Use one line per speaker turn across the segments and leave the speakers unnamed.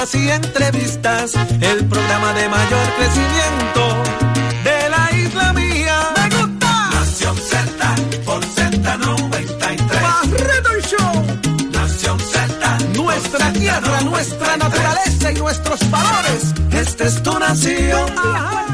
noticias y entrevistas, el programa de mayor crecimiento de la isla mía. ¡Me gusta! Nación Z por Z93.
Barreto el Show.
Nación Z.
Nuestra tierra, nuestra naturaleza y nuestros valores.
Esta es tu nación.
Ay,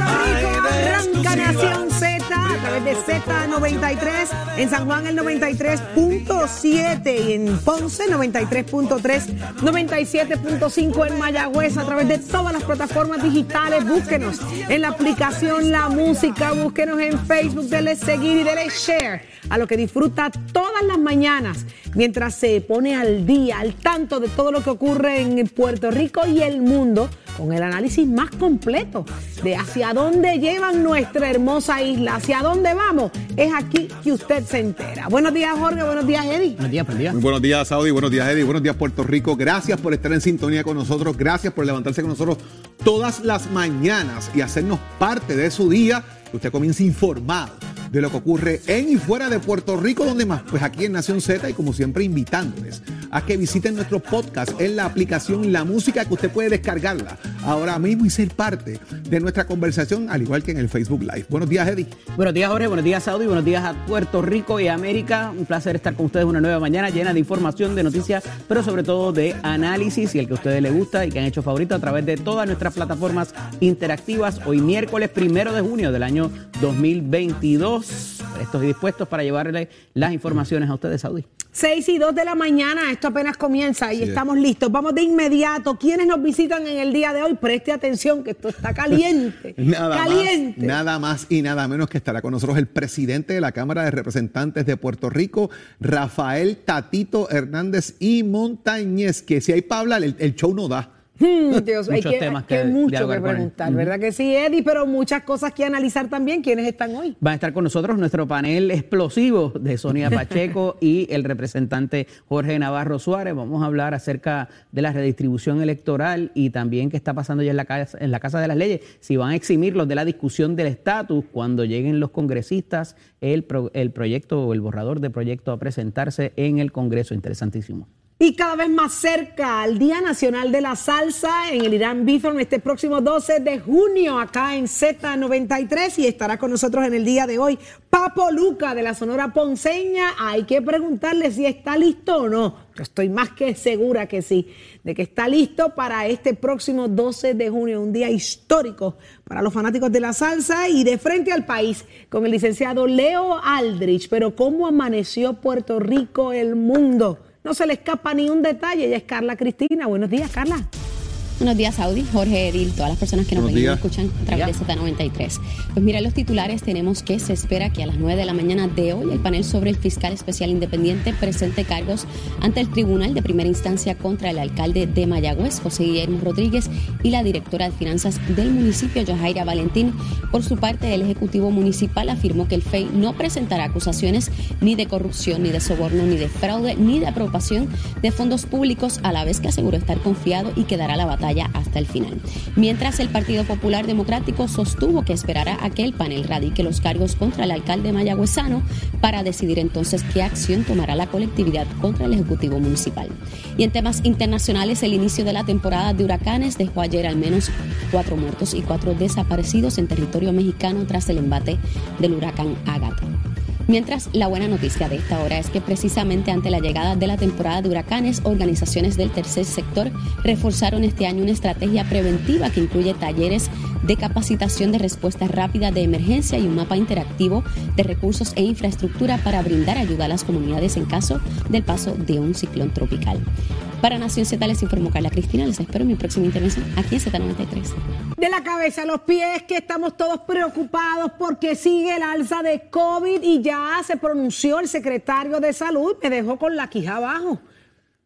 de
Z93, en San Juan el 93.7 y en Ponce 93.3, 97.5 en Mayagüez a través de todas las plataformas digitales. Búsquenos en la aplicación La Música, búsquenos en Facebook, dele seguir y dele share a lo que disfruta todas las mañanas mientras se pone al día, al tanto de todo lo que ocurre en Puerto Rico y el mundo con el análisis más completo de hacia dónde llevan nuestra hermosa isla, hacia dónde vamos. Es aquí que usted se entera. Buenos días, Jorge. Buenos días, Eddie.
Buenos días, buen día.
Muy buenos días, Saudi. Buenos días, Eddie. Buenos días, Puerto Rico. Gracias por estar en sintonía con nosotros. Gracias por levantarse con nosotros todas las mañanas y hacernos parte de su día. Que usted comience informado de lo que ocurre en y fuera de Puerto Rico, donde más, pues aquí en Nación Z y como siempre invitándoles a que visiten nuestro podcast en la aplicación La Música que usted puede descargarla ahora mismo y ser parte de nuestra conversación, al igual que en el Facebook Live. Buenos días, Eddie.
Buenos días, Jorge. Buenos días, Saudi. Buenos días a Puerto Rico y América. Un placer estar con ustedes una nueva mañana llena de información, de noticias, pero sobre todo de análisis y el que a ustedes les gusta y que han hecho favorito a través de todas nuestras plataformas interactivas. Hoy miércoles primero de junio del año 2022. Estoy dispuestos para llevarle las informaciones a ustedes, Saudi.
6 y 2 de la mañana, esto apenas comienza y estamos listos. Vamos de inmediato. ¿Quiénes nos visitan en el día de hoy? Preste atención que esto está caliente.
Nada
caliente.
más, nada más y nada menos que estará con nosotros el presidente de la Cámara de Representantes de Puerto Rico, Rafael Tatito Hernández y Montañez, que si hay para hablar, el, el show no da.
Hmm, Dios, hay
Muchos
que,
temas
hay que
que
mucho que preguntar. ¿verdad que sí, Eddie? Pero muchas cosas que analizar también. ¿Quiénes están hoy?
Va a estar con nosotros nuestro panel explosivo de Sonia Pacheco y el representante Jorge Navarro Suárez. Vamos a hablar acerca de la redistribución electoral y también qué está pasando ya en la casa, en la casa de las Leyes. Si van a eximirlos de la discusión del estatus cuando lleguen los congresistas, el, pro- el proyecto o el borrador de proyecto a presentarse en el Congreso. Interesantísimo.
Y cada vez más cerca al Día Nacional de la Salsa en el Irán Bithorn este próximo 12 de junio acá en Z93 y estará con nosotros en el día de hoy Papo Luca de la Sonora Ponceña. Hay que preguntarle si está listo o no. Yo estoy más que segura que sí, de que está listo para este próximo 12 de junio, un día histórico para los fanáticos de la salsa y de frente al país con el licenciado Leo Aldrich. Pero ¿cómo amaneció Puerto Rico, el mundo? No se le escapa ni un detalle. Ella es Carla Cristina. Buenos días, Carla.
Buenos días, Audi, Jorge, Edil, todas las personas que nos ven y escuchan a través de Z93. Pues mira, los titulares tenemos que se espera que a las 9 de la mañana de hoy el panel sobre el fiscal especial independiente presente cargos ante el tribunal de primera instancia contra el alcalde de Mayagüez, José Guillermo Rodríguez, y la directora de finanzas del municipio, Yajaira Valentín. Por su parte, el Ejecutivo Municipal afirmó que el FEI no presentará acusaciones ni de corrupción, ni de soborno, ni de fraude, ni de apropiación de fondos públicos, a la vez que aseguró estar confiado y que dará la batalla hasta el final. Mientras el Partido Popular Democrático sostuvo que esperará a que el panel radique los cargos contra el alcalde mayagüezano para decidir entonces qué acción tomará la colectividad contra el Ejecutivo Municipal. Y en temas internacionales, el inicio de la temporada de huracanes dejó ayer al menos cuatro muertos y cuatro desaparecidos en territorio mexicano tras el embate del huracán Ágata. Mientras, la buena noticia de esta hora es que precisamente ante la llegada de la temporada de huracanes, organizaciones del tercer sector reforzaron este año una estrategia preventiva que incluye talleres de capacitación de respuesta rápida de emergencia y un mapa interactivo de recursos e infraestructura para brindar ayuda a las comunidades en caso del paso de un ciclón tropical. Para Nación Z les informó Carla Cristina. Les espero en mi próxima intervención aquí en Z93.
De la cabeza a los pies, que estamos todos preocupados porque sigue el alza de COVID y ya se pronunció el secretario de salud, me dejó con la quija abajo.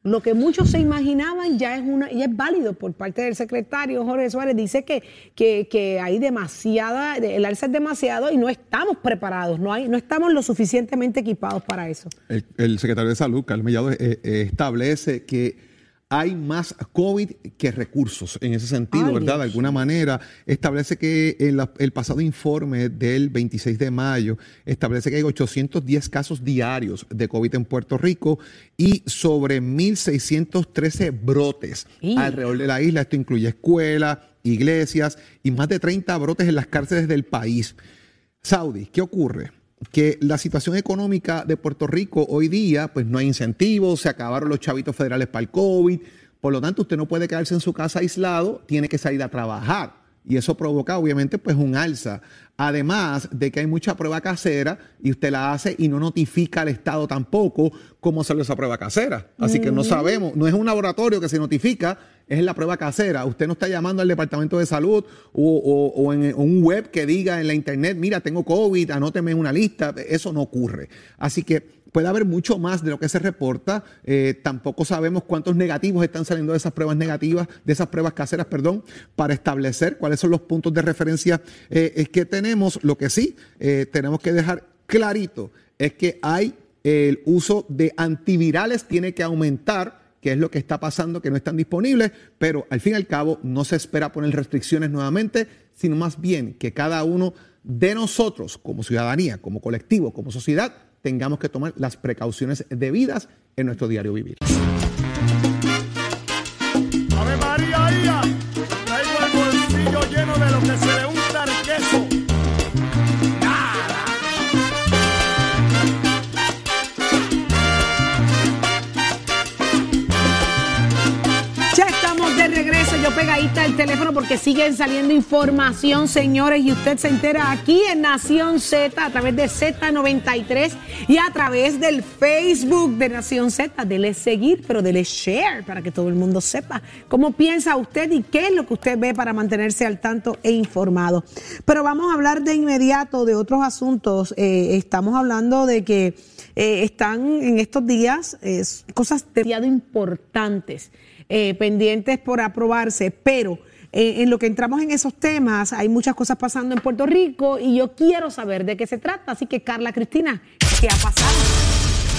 Lo que muchos se imaginaban ya es una, ya es válido por parte del secretario Jorge Suárez. Dice que, que, que hay demasiada, el alza es demasiado y no estamos preparados, no hay, no estamos lo suficientemente equipados para eso.
El, secretario de Salud, Carlos Mellado, eh, eh, establece que hay más COVID que recursos en ese sentido, ¿verdad? De alguna manera, establece que el pasado informe del 26 de mayo establece que hay 810 casos diarios de COVID en Puerto Rico y sobre 1.613 brotes alrededor de la isla. Esto incluye escuelas, iglesias y más de 30 brotes en las cárceles del país. Saudi, ¿qué ocurre? Que la situación económica de Puerto Rico hoy día, pues no hay incentivos, se acabaron los chavitos federales para el COVID, por lo tanto usted no puede quedarse en su casa aislado, tiene que salir a trabajar. Y eso provoca obviamente pues un alza. Además de que hay mucha prueba casera y usted la hace y no notifica al Estado tampoco cómo salió esa prueba casera. Así que no sabemos, no es un laboratorio que se notifica, es la prueba casera. Usted no está llamando al Departamento de Salud o, en un web que diga en la internet, mira, tengo COVID, anóteme en una lista. Eso no ocurre. Así que puede haber mucho más de lo que se reporta. Eh, tampoco sabemos cuántos negativos están saliendo de esas pruebas negativas, de esas pruebas caseras, perdón, para establecer cuáles son los puntos de referencia eh, que tenemos. Lo que sí eh, tenemos que dejar clarito es que hay el uso de antivirales tiene que aumentar qué es lo que está pasando, que no están disponibles, pero al fin y al cabo no se espera poner restricciones nuevamente, sino más bien que cada uno de nosotros, como ciudadanía, como colectivo, como sociedad, tengamos que tomar las precauciones debidas en nuestro diario vivir.
Pegadita el teléfono porque siguen saliendo información, señores, y usted se entera aquí en Nación Z a través de Z93 y a través del Facebook de Nación Z. Dele seguir, pero dele share para que todo el mundo sepa cómo piensa usted y qué es lo que usted ve para mantenerse al tanto e informado. Pero vamos a hablar de inmediato de otros asuntos. Eh, estamos hablando de que eh, están en estos días eh, cosas demasiado importantes eh, pendientes por aprobarse, pero eh, en lo que entramos en esos temas hay muchas cosas pasando en Puerto Rico y yo quiero saber de qué se trata. Así que, Carla Cristina, ¿qué ha pasado?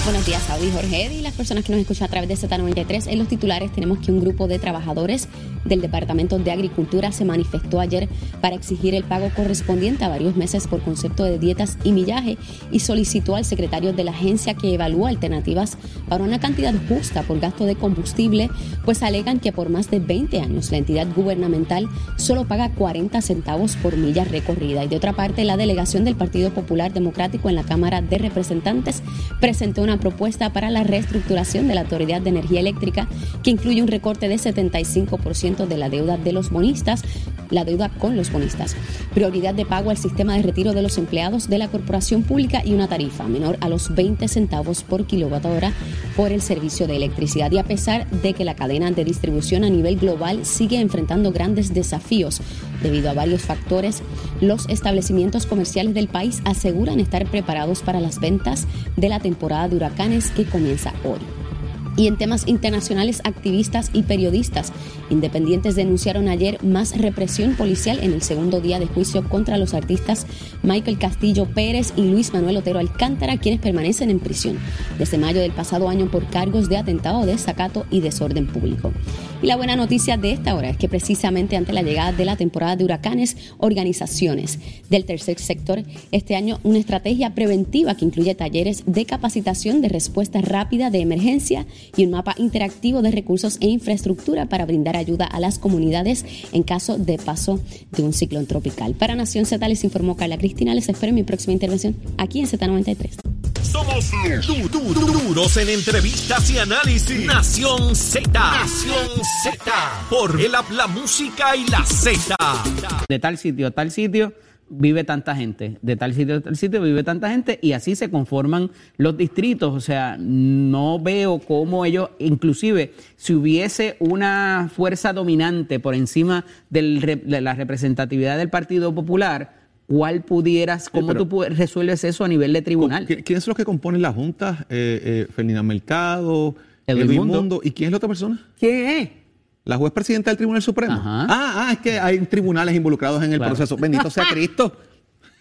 Buenos días, Saudi Jorge y las personas que nos escuchan a través de Z93. En los titulares tenemos que un grupo de trabajadores del Departamento de Agricultura se manifestó ayer para exigir el pago correspondiente a varios meses por concepto de dietas y millaje y solicitó al secretario de la agencia que evalúa alternativas para una cantidad justa por gasto de combustible, pues alegan que por más de 20 años la entidad gubernamental solo paga 40 centavos por milla recorrida. Y de otra parte, la delegación del Partido Popular Democrático en la Cámara de Representantes presentó una propuesta para la reestructuración de la Autoridad de Energía Eléctrica que incluye un recorte de 75% de la deuda de los bonistas, la deuda con los bonistas, prioridad de pago al sistema de retiro de los empleados de la corporación pública y una tarifa menor a los 20 centavos por kilowatt hora por el servicio de electricidad. Y a pesar de que la cadena de distribución a nivel global sigue enfrentando grandes desafíos debido a varios factores, los establecimientos comerciales del país aseguran estar preparados para las ventas de la temporada de huracanes que comienza hoy. Y en temas internacionales, activistas y periodistas independientes denunciaron ayer más represión policial en el segundo día de juicio contra los artistas Michael Castillo Pérez y Luis Manuel Otero Alcántara, quienes permanecen en prisión desde mayo del pasado año por cargos de atentado, desacato y desorden público. Y la buena noticia de esta hora es que precisamente ante la llegada de la temporada de huracanes, organizaciones del tercer sector este año una estrategia preventiva que incluye talleres de capacitación de respuesta rápida de emergencia y un mapa interactivo de recursos e infraestructura para brindar ayuda a las comunidades en caso de paso de un ciclón tropical. Para Nación Z les informó Carla Cristina. Les espero en mi próxima intervención aquí en Z93.
Somos duros en entrevistas y análisis. Nación Z. Nación Z. Por el la música y la Z.
De tal sitio a tal sitio vive tanta gente, de tal sitio a tal sitio vive tanta gente y así se conforman los distritos. O sea, no veo cómo ellos, inclusive si hubiese una fuerza dominante por encima de la representatividad del Partido Popular, ¿cuál pudieras, cómo tú resuelves eso a nivel de tribunal?
¿Quiénes son los que componen la Junta? Eh, eh Mercado, Edwin Mundo. ¿Y quién es la otra persona?
¿Quién es?
La juez presidenta del Tribunal Supremo. Ah, ah, es que hay tribunales involucrados en el proceso. Bendito sea Cristo.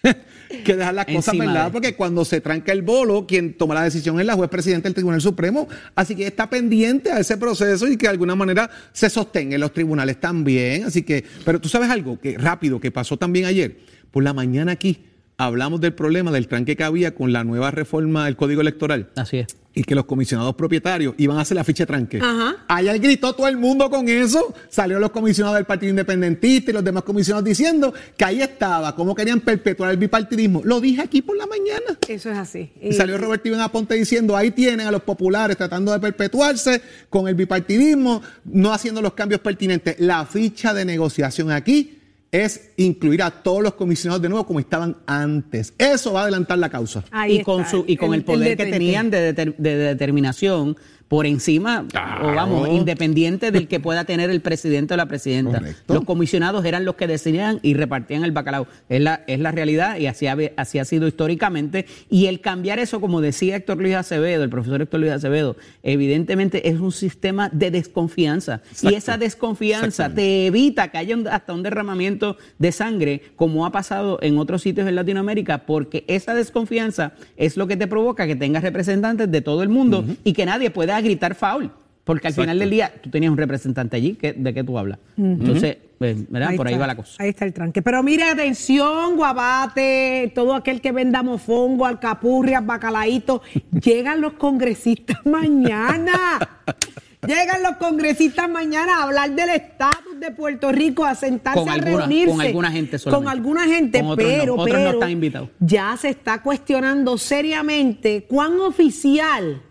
que dejar las cosas
de-
porque cuando se tranca el bolo, quien toma la decisión es la juez presidente del Tribunal Supremo, así que está pendiente a ese proceso y que de alguna manera se sostenga en los tribunales también, así que, pero tú sabes algo que rápido que pasó también ayer, por la mañana aquí hablamos del problema del tranque que había con la nueva reforma del Código Electoral
Así es.
y que los comisionados propietarios iban a hacer la ficha de tranque.
Ajá.
Ayer gritó todo el mundo con eso. Salió los comisionados del Partido Independentista y los demás comisionados diciendo que ahí estaba, cómo querían perpetuar el bipartidismo. Lo dije aquí por la mañana.
Eso es así.
Y salió Roberto Iván Aponte diciendo, ahí tienen a los populares tratando de perpetuarse con el bipartidismo, no haciendo los cambios pertinentes. La ficha de negociación aquí es incluir a todos los comisionados de nuevo como estaban antes. Eso va a adelantar la causa.
Ahí
y con
está,
su y con el, poder que tenían de, deter- de determinación por encima o vamos independiente del que pueda tener el presidente o la presidenta.
Correcto.
los comisionados eran los que decidían y repartían el bacalao. Es la es la realidad y así ha, así ha sido históricamente. Y el cambiar eso como decía Héctor Luis Acevedo el profesor Héctor Luis Acevedo evidentemente es un sistema de desconfianza. Y esa desconfianza te evita que haya un- hasta un derramamiento de sangre, como ha pasado en otros sitios en Latinoamérica, porque esa desconfianza es lo que te provoca que tengas representantes de todo el mundo y que nadie pueda gritar foul. Porque al final del día tú tenías un representante allí, que, ¿de qué tú hablas? Entonces, pues, ¿verdad? Por ahí va la cosa.
Ahí está el tranque. Pero mire, atención, guabate, todo aquel que venda mofongo, alcapurrias, bacalaíto, llegan los congresistas mañana. Llegan los congresistas mañana a hablar del estatus de Puerto Rico, a sentarse
Con
a
alguna-
reunirse.
con alguna gente solamente.
Con alguna gente,
Con otros no,
pero,
otros no
pero
están invitados.
ya se está cuestionando seriamente cuán oficial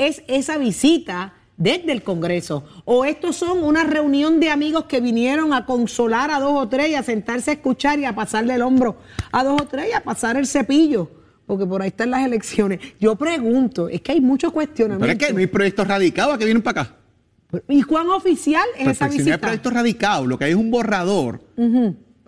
es esa visita desde el Congreso. O estos son una reunión de amigos que vinieron a consolar a dos o tres y a sentarse a escuchar y a pasarle el hombro a dos o tres y a pasar el cepillo. Porque por ahí están las elecciones. Yo pregunto, es que hay muchos cuestionamientos.
Pero es que no hay proyectos radicados que vienen para acá.
¿Y cuán oficial es esa
pues, si no hay
visita?
proyectos radicados, lo que hay es un borrador.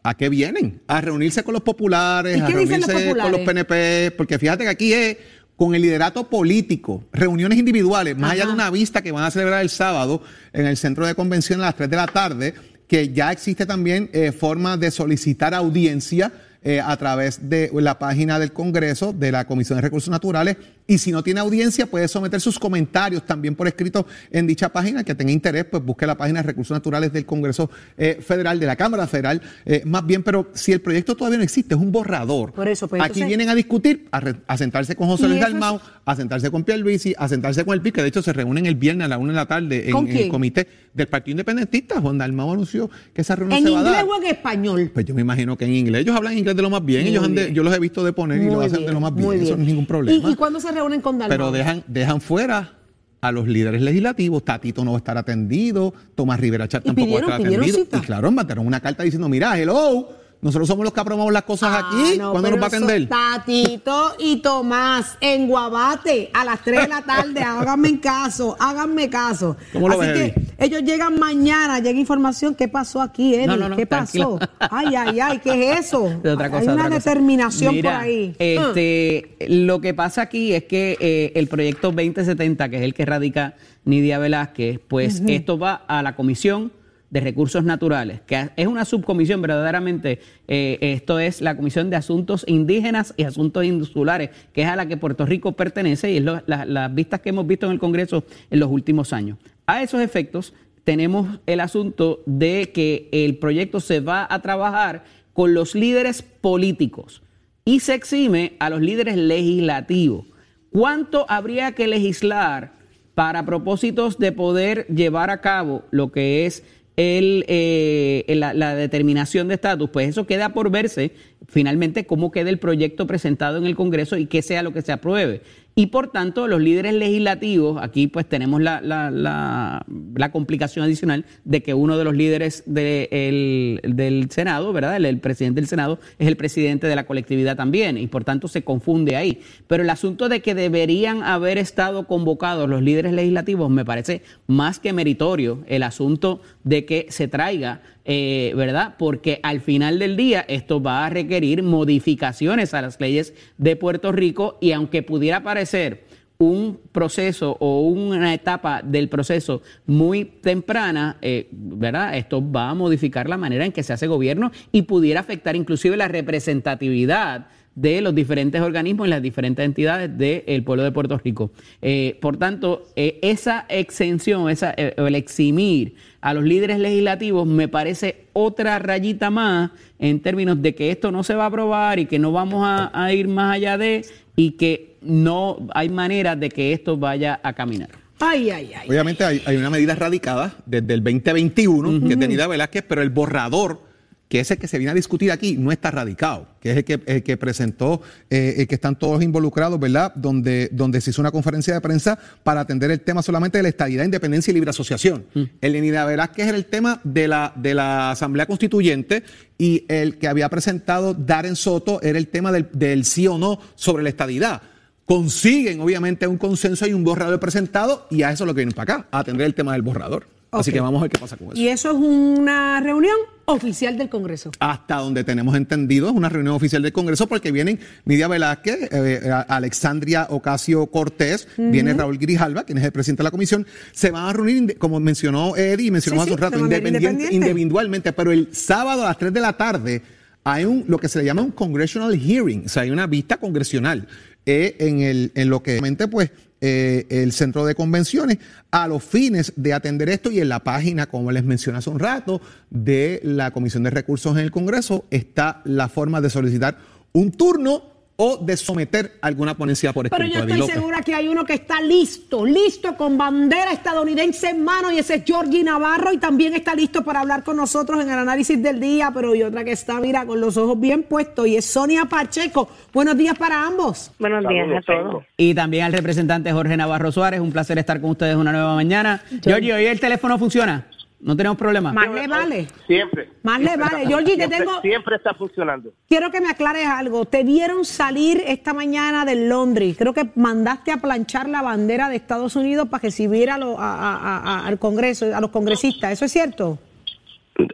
¿A qué vienen? A reunirse con los populares,
¿Y
a
los
reunirse con los? PNP, porque fíjate que aquí es con el liderato político, reuniones individuales, más allá de una vista que van a celebrar el sábado en el centro de convención a las 3 de la tarde, que ya existe también eh, forma de solicitar audiencia eh, a través de la página del Congreso, de la Comisión de Recursos Naturales, y si no tiene audiencia puede someter sus comentarios también por escrito en dicha página, que tenga interés, pues busque la página de Recursos Naturales del Congreso eh, Federal, de la Cámara Federal, eh, más bien, pero si el proyecto todavía no existe, es un borrador.
Por eso, pues,
Aquí
entonces-
vienen a discutir, a, re- a sentarse con José
¿Y
Luis
es-
Dalmau, a sentarse con Pierluisi, a sentarse con el PIB, que de hecho se reúnen el viernes a la una de la tarde en,
¿Con
en el comité del Partido Independentista. Juan Dalmau anunció que esa reunión
¿En
se va a
inglés
dar.
o en español?
Pues yo me imagino que en inglés. Ellos hablan inglés de lo más bien.
Muy
Ellos han de-
bien.
yo los he visto de poner y lo hacen de lo más bien. Eso no es ningún problema.
¿Y, y cuándo se reúnen con Dalmau?
Pero dejan, dejan fuera a los líderes legislativos. Tatito no va a estar atendido. Tomás Rivera Chat
¿Y
tampoco
pidieron-
va a estar atendido.
cita?
Y claro, mandaron una carta diciendo, mira, hello, nosotros somos los que aprobamos las cosas
Ah,
aquí.
no,
¿Cuándo nos va a atender?
Tatito y Tomás en Guabate a las 3 de la tarde. háganme caso, háganme caso.
¿Cómo lo
Así
ves,
que ellos llegan mañana, llega información. ¿Qué pasó aquí, Eddie?
No, no, no,
¿Qué pasó? Ay, ay, ay, ¿qué es eso?
Otra cosa,
Hay una
otra cosa.
determinación
Mira,
por ahí.
Este, Lo que pasa aquí es que eh, el proyecto 2070, que es el que radica Nidia Velázquez, pues esto va a la Comisión de Recursos Naturales, que es una subcomisión verdaderamente, eh, esto es la Comisión de Asuntos Indígenas y Asuntos Insulares, que es a la que Puerto Rico pertenece y es lo- la- las vistas que hemos visto en el Congreso en los últimos años. A esos efectos, tenemos el asunto de que el proyecto se va a trabajar con los líderes políticos y se exime a los líderes legislativos. ¿Cuánto habría que legislar para propósitos de poder llevar a cabo lo que es eh, la, la determinación de estatus? Pues eso queda por verse finalmente cómo quede el proyecto presentado en el Congreso y qué sea lo que se apruebe. Y por tanto, los líderes legislativos, aquí pues tenemos la, la- la- complicación adicional de que uno de los líderes de el- del Senado, ¿verdad? El presidente del Senado es el presidente de la colectividad también y por tanto se confunde ahí. Pero el asunto de que deberían haber estado convocados los líderes legislativos me parece más que meritorio el asunto de que se traiga eh, ¿verdad? Porque al final del día esto va a requerir modificaciones a las leyes de Puerto Rico y aunque pudiera parecer un proceso o una etapa del proceso muy temprana, eh, ¿verdad? Esto va a modificar la manera en que se hace gobierno y pudiera afectar inclusive la representatividad de los diferentes organismos y las diferentes entidades del pueblo de Puerto Rico. Eh, por tanto, eh, esa exención, esa, eh, el eximir a los líderes legislativos me parece otra rayita más en términos de que esto no se va a aprobar y que no vamos a, ir más allá de y que no hay manera de que esto vaya a caminar.
Ay, ay, ay.
Obviamente hay, una medida radicada desde el 2021 que tenía Velázquez, pero el borrador que ese que se viene a discutir aquí no está radicado, que es el que, el que presentó, eh, el que están todos involucrados, ¿verdad? Donde, donde se hizo una conferencia de prensa para atender el tema solamente de la estabilidad, independencia y libre asociación. Mm. El de que era el tema de la, de la Asamblea Constituyente y el que había presentado Darren Soto era el tema del, del sí o no sobre la estadidad consiguen obviamente un consenso y un borrador presentado y a eso es lo que vienen para acá, a atender el tema del borrador. Así que vamos a ver qué pasa con eso.
¿Y eso es una reunión oficial del Congreso?
Hasta donde tenemos entendido, es una reunión oficial del Congreso porque vienen Nidia Velázquez, eh, Alexandria Ocasio Cortés, viene Raúl Grijalva, quien es el presidente de la comisión. Se van a reunir, como mencionó Eddie y mencionó hace un rato, independiente, individualmente, pero el sábado a las 3 de la tarde hay un lo que se le llama un congressional hearing, o sea, hay una vista congresional eh, en, el, en lo que realmente pues eh, el centro de convenciones a los fines de atender esto y en la página, como les mencioné hace un rato, de la Comisión de Recursos en el Congreso está la forma de solicitar un turno o de someter alguna ponencia por escrito.
Pero yo estoy segura que hay uno que está listo, listo con bandera estadounidense en mano y ese es Georgie Navarro y también está listo para hablar con nosotros en el análisis del día, pero hay otra que está, mira, con los ojos bien puestos y es Sonia Pacheco. Buenos días para ambos.
Buenos días a todos.
Y también al representante Jorge Navarro Suárez, un placer estar con ustedes una nueva mañana. Georgie, ¿hoy el teléfono funciona? No tenemos problema.
Más le vale.
Siempre.
Más le vale. Georgie, te tengo.
Siempre está funcionando.
Quiero que me aclares algo. Te vieron salir esta mañana de Londres. Creo que mandaste a planchar la bandera de Estados Unidos para que sirviera a, al Congreso, a los congresistas. ¿Eso es cierto?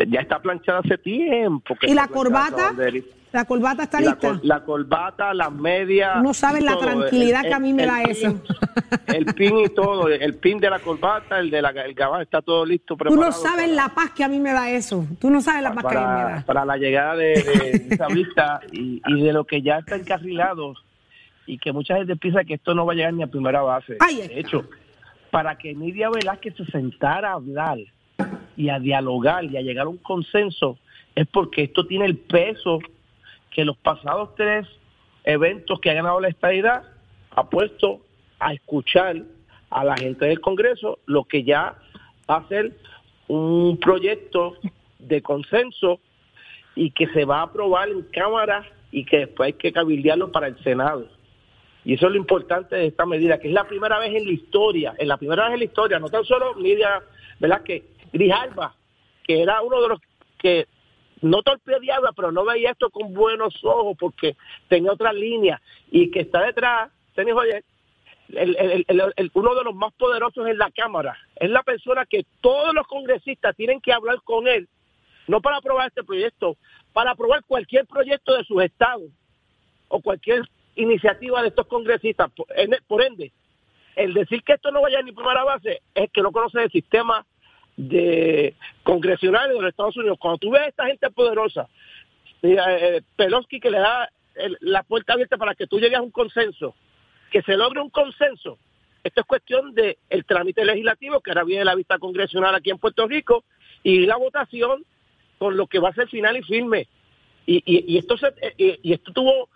Ya está planchada hace tiempo.
¿Y la corbata? La corbata está lista.
La, corbata, las medias.
No sabes la tranquilidad que a mí me da eso.
El pin y todo, el pin de la corbata, el de la, el gabán, está todo listo.
Tú no sabes la paz que a mí me da eso. Tú no sabes la paz que a mí me da.
Para la llegada de, esa vista y, de lo que ya está encarrilado y que mucha gente piensa que esto no va a llegar ni a primera base. de hecho, para que Nidia Velázquez se sentara a hablar y a dialogar y a llegar a un consenso, es porque esto tiene el peso que los pasados tres eventos que ha ganado la estadidad ha puesto a escuchar a la gente del Congreso lo que ya va a ser un proyecto de consenso y que se va a aprobar en Cámara y que después hay que cabildearlo para el Senado. Y eso es lo importante de esta medida, que es la primera vez en la historia, en la primera vez en la historia, no tan solo Lidia, ¿verdad? Que Grijalba, que era uno de los que no torpedeaba, pero no veía esto con buenos ojos porque tenía otra línea y que está detrás, Tenis el, uno de los más poderosos en la Cámara. Es la persona que todos los congresistas tienen que hablar con él, no para aprobar este proyecto, para aprobar cualquier proyecto de sus estados o cualquier iniciativa de estos congresistas. Por ende, el decir que esto no vaya ni primera base es que no conoce el sistema de congresionales de los Estados Unidos. Cuando tú ves a esta gente poderosa, eh, eh que le da la puerta abierta para que tú llegues a un consenso, que se logre un consenso. Esto es cuestión del el trámite legislativo, que ahora viene la vista congresional aquí en Puerto Rico, y la votación con lo que va a ser final y firme. Y, y, esto se, eh, y, esto tuvo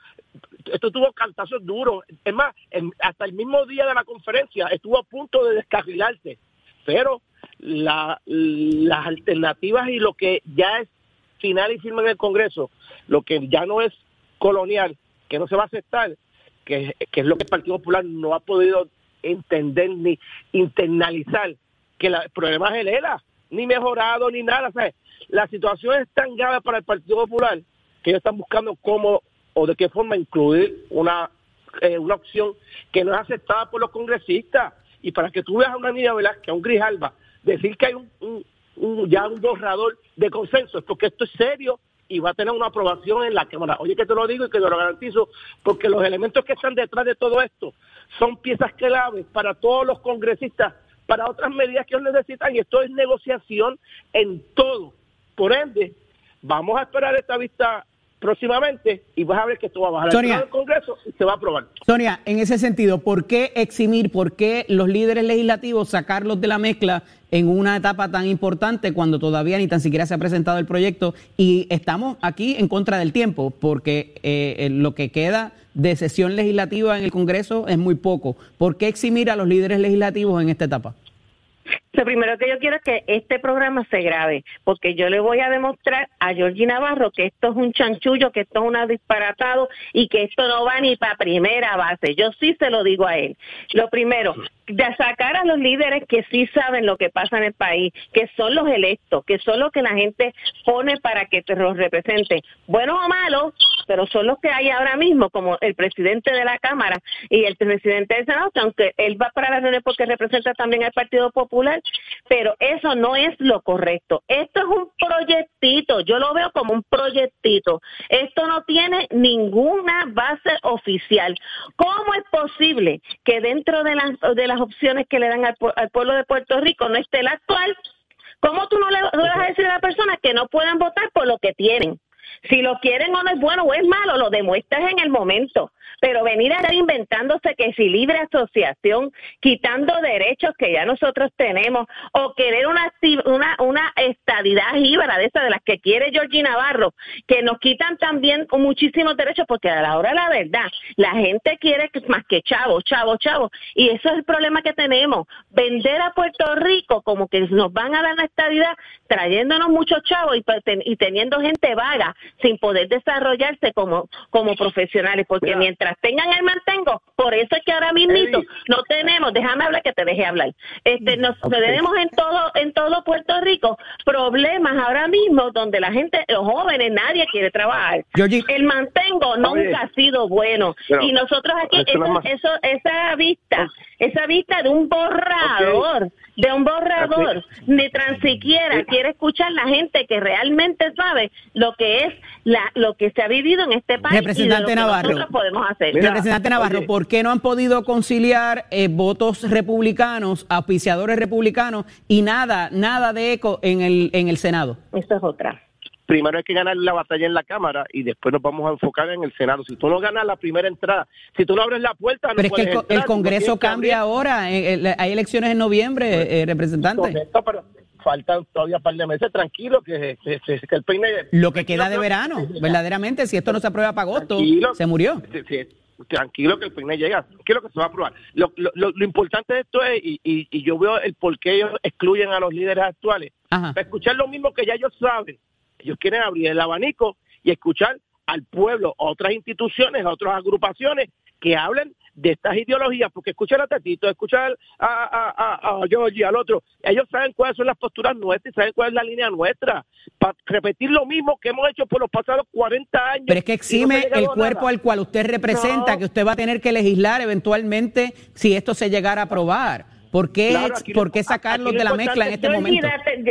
esto tuvo cantazos duros. Es más, hasta el mismo día de la conferencia estuvo a punto de descarrilarse. Pero la, las alternativas y lo que ya es final y firme en el Congreso, lo que ya no es colonial, que no se va a aceptar, que, es lo que el Partido Popular no ha podido entender ni internalizar, que el problema es el ELA, ni mejorado ni nada. la situación es tan grave para el Partido Popular que ellos están buscando cómo o de qué forma incluir una, eh, una opción que no es aceptada por los congresistas. Y para que tú veas a una niña Velázquez, a un Grijalba, decir que hay un, ya un borrador de consenso, es porque esto es serio y va a tener una aprobación en la Cámara. Oye, que te lo digo y que te lo garantizo, porque los elementos que están detrás de todo esto son piezas claves para todos los congresistas, para otras medidas que ellos necesitan, y esto es negociación en todo. Por ende, vamos a esperar esta vista próximamente y vas a ver que esto va a bajar
Sonia,
al Congreso y se va a aprobar.
Sonia, en ese sentido, ¿por qué eximir, por qué los líderes legislativos sacarlos de la mezcla en una etapa tan importante cuando todavía ni tan siquiera se ha presentado el proyecto y estamos aquí en contra del tiempo porque eh, lo que queda de sesión legislativa en el Congreso es muy poco. ¿Por qué eximir a los líderes legislativos en esta etapa?
Lo primero que yo quiero es que este programa se grabe, porque yo le voy a demostrar a Georgie Navarro que esto es un chanchullo, que esto es un disparatado y que esto no va ni para primera base. Yo sí se lo digo a él. Lo primero, de sacar a los líderes que sí saben lo que pasa en el país, que son los electos, que son los que la gente pone para que te los representen, buenos o malos, pero son los que hay ahora mismo, como el presidente de la Cámara y el presidente del Senado, aunque él va para las reuniones porque representa también al Partido Popular, pero eso no es lo correcto. Esto es un proyectito, yo lo veo como un proyectito. Esto no tiene ninguna base oficial. ¿Cómo es posible que dentro de las, opciones que le dan al, pueblo de Puerto Rico no esté la actual? ¿Cómo tú no le vas a decir a la persona que no puedan votar por lo que tienen? Si lo quieren o no es bueno o es malo, lo demuestras en el momento. Pero venir a estar inventándose que si libre asociación, quitando derechos que ya nosotros tenemos, o querer una, una, una estadidad jíbara de esa de las que quiere Georgie Navarro, que nos quitan también muchísimos derechos, porque a la hora de la verdad, la gente quiere más que chavos, chavos, chavos. Y eso es el problema que tenemos. Vender a Puerto Rico como que nos van a dar la estadidad, trayéndonos muchos chavos y, y teniendo gente vaga sin poder desarrollarse como, como profesionales, porque mientras tengan el mantengo, por eso es que ahora mismo no tenemos, déjame hablar que te deje hablar, este, nos tenemos en todo, en todo Puerto Rico problemas ahora mismo donde la gente, los jóvenes, nadie quiere trabajar. El mantengo nunca ha sido bueno. Y nosotros aquí, eso, esa vista, esa vista de un borrador, de un borrador, ni tan siquiera quiere escuchar la gente que realmente sabe lo que es la, lo que se ha vivido en este país
Representante
y
lo Navarro.
nosotros podemos hacer.
Representante Navarro, ¿por qué no han podido conciliar eh, votos republicanos, auspiciadores republicanos y nada, nada de eco en el, en el Senado?
Esa es otra
primero hay que ganar la batalla en la Cámara y después nos vamos a enfocar en el Senado. Si tú no ganas la primera entrada, si tú no abres la puerta, no
Pero
es
que el, Congreso cambia ahora, eh, eh, hay elecciones en noviembre, representante.
Correcto, pero faltan todavía un par de meses, tranquilo, que, el peine...
Lo que queda de verano, verdaderamente, si esto no se aprueba para agosto, se murió.
tranquilo que el peine llega, tranquilo que se va a aprobar. Lo, importante de esto es, y, y, yo veo el por qué ellos excluyen a los líderes actuales, para escuchar lo mismo que ya ellos saben. Ellos quieren abrir el abanico y escuchar al pueblo, a otras instituciones, a otras agrupaciones que hablen de estas ideologías, porque escuchar a Tatito, escuchar a, a, a, a Georgie, al otro, ellos saben cuáles son las posturas nuestras y saben cuál es la línea nuestra, para repetir lo mismo que hemos hecho por los pasados 40 años.
Pero es que exime el cuerpo al cual usted representa, que usted va a tener que legislar eventualmente si esto se llegara a aprobar. ¿Por qué, ¿por qué sacarlos de la mezcla en este momento?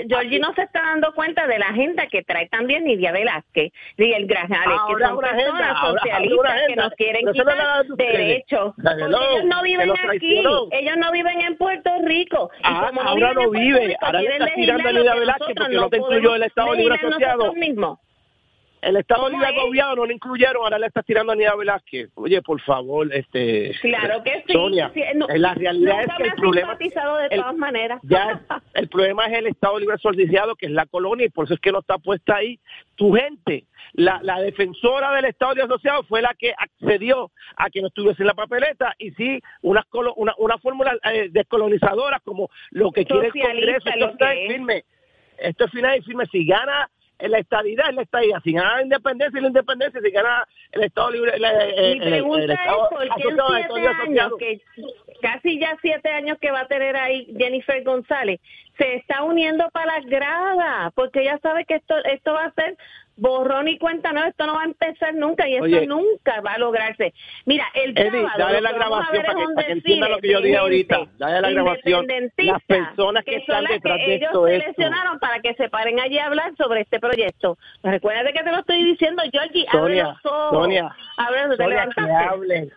Georgie no se está dando cuenta de la agenda que trae también Nidia Velázquez y el Grajales, que son personas socialistas que nos quieren quitar derechos. ellos no viven aquí, ellos no viven en Puerto Rico. Y
ah, como no ahora no vive, ahora le está tirando a Nidia Velázquez porque no te incluyó el Estado Libre Asociado. El Estado Libre Asociado no le incluyeron, ahora le está tirando a Nida Velázquez. Oye, por favor, este.
Claro que sí.
Sonia, la realidad es que el problema.
de todas maneras.
Ya, el problema es el Estado Libre Asociado, que es la colonia, y por eso es que no está puesta ahí tu gente. La, la defensora del Estado Libre Asociado fue la que accedió a que no estuviese en la papeleta, y sí, una, una, una fórmula eh, descolonizadora, como lo que quiere el Congreso. Esto está firme. Esto es final y firme. Si gana la estadidad es la estadidad. Si gana la independencia y la independencia, si gana el Estado libre.
Mi pregunta es: ¿por qué en siete años, que casi ya siete años que va a tener ahí Jennifer González, se está uniendo para la grada? Porque ella sabe que esto, esto va a ser borrón y cuenta no, esto no va a empezar nunca y esto nunca va a lograrse. Mira, el
Eddie, dale la grabación para que, para que entienda lo que yo dije ahorita. Dale la grabación. Las personas que, están detrás de esto.
Ellos seleccionaron para que se paren allí a hablar sobre este proyecto. Recuerda que te lo estoy diciendo, Georgie.
Sonia, Sonia, Sonia que hablen,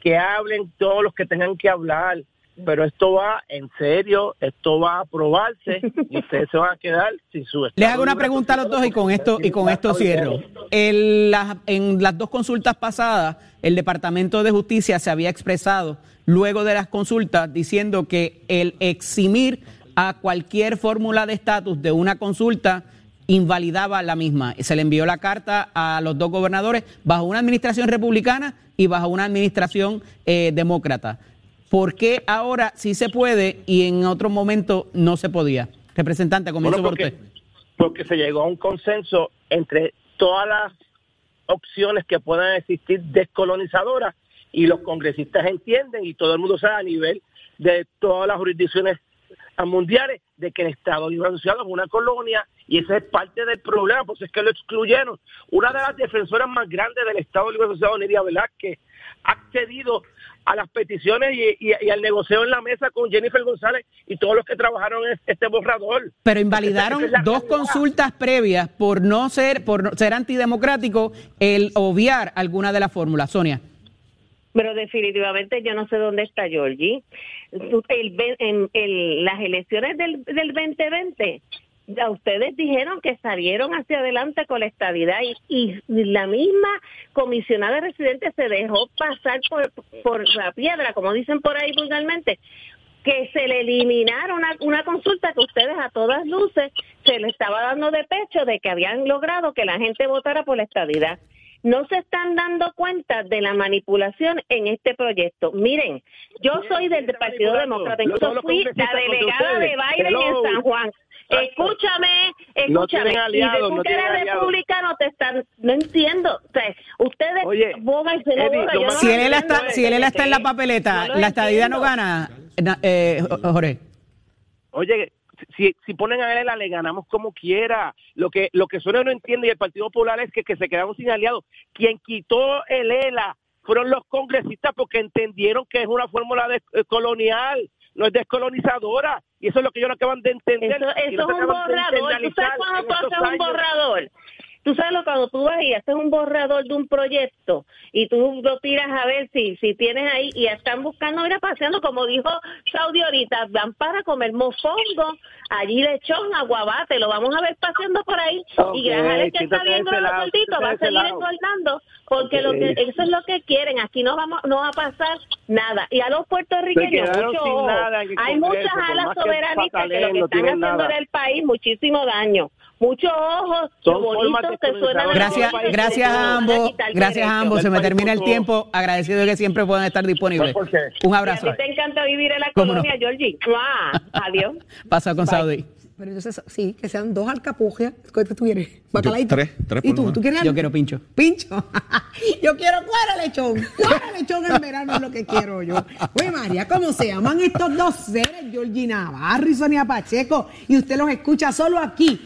que hablen todos los que tengan que hablar pero esto va en serio, esto va a aprobarse y ustedes se van a quedar sin su
Les hago una pregunta a los dos y con esto y con esto cierro. En las, en las dos consultas pasadas, el Departamento de Justicia se había expresado luego de las consultas diciendo que el eximir a cualquier fórmula de estatus de una consulta invalidaba la misma. Se le envió la carta a los dos gobernadores bajo una administración republicana y bajo una administración eh, demócrata. ¿Por qué ahora sí se puede y en otro momento no se podía? Representante, comienzo
por
usted.
Porque se llegó a un consenso entre todas las opciones que puedan existir descolonizadoras y los congresistas entienden y todo el mundo sabe a nivel de todas las jurisdicciones mundiales de que el Estado Libre Asociado es una colonia y ese es parte del problema, pues es que lo excluyeron. Una de las defensoras más grandes del Estado Libre Asociado, Nidia Velázquez, ha accedido a las peticiones y, al negocio en la mesa con Jennifer González y todos los que trabajaron en este borrador.
Pero invalidaron dos consultas previas por no ser por ser antidemocrático el obviar alguna de las fórmulas, Sonia.
Pero definitivamente yo no sé dónde está Georgie. El, en las elecciones del, del 2020 ya ustedes dijeron que salieron hacia adelante con la estabilidad y, la misma comisionada de residentes se dejó pasar por, por la piedra, como dicen por ahí vulgarmente, que se le eliminaron una, una consulta que ustedes a todas luces se le estaba dando de pecho de que habían logrado que la gente votara por la estabilidad no se están dando cuenta de la manipulación en este proyecto. Miren, yo soy del Partido Demócrata, yo fui la delegada de Biden en San Juan. Escúchame, escúchame. y de tú que eres republicano te están, no entiendo. O sea, ustedes Oye, bogan, se no
si, él está, si él está en la papeleta, la estadía no gana, eh, Jorge.
Oye, si, si ponen a él, le ganamos como quiera. Lo que lo que suena no entiende y el Partido Popular es que, que se quedaron sin aliados. Quien quitó el ELA fueron los congresistas porque entendieron que es una fórmula de, eh, colonial, no es descolonizadora. Y eso es lo que ellos no acaban de entender.
Eso, es un borrador. ¿Tú sabes cuando tú haces un borrador? Tú sabes lo cuando tú vas y haces un borrador de un proyecto y tú lo tiras a ver si si tienes ahí y están buscando ir paseando como dijo Saudi ahorita, van para comer mofongo, allí lechón, aguabate, lo vamos a ver paseando por ahí y gracias que está viendo los va a seguir engordando porque lo que eso es lo que quieren, aquí no vamos no va a pasar nada. Y a los puertorriqueños mucho hay muchas alas soberanistas que lo que están haciendo en el país muchísimo daño. Muchos ojos bonitos que suenan
gracias gracias a ambos gracias a ambos. Se me termina el tiempo. Agradecido de que siempre puedan estar disponibles. Un abrazo
a ti te encanta vivir en la colonia Georgie. Adiós.
Pasa con Saudi
pero entonces, sí, que sean dos alcapujas. ¿Qué tú quieres?
Bacalaito. Tres, tres
¿Y tú? ¿Tú quieres
Yo quiero pincho.
¿Pincho? yo quiero cuero lechón. Cuero lechón en verano es lo que quiero yo. Oye, María, ¿cómo se llaman estos dos seres? Georgina Navarro y Sonia Pacheco. Y usted los escucha solo aquí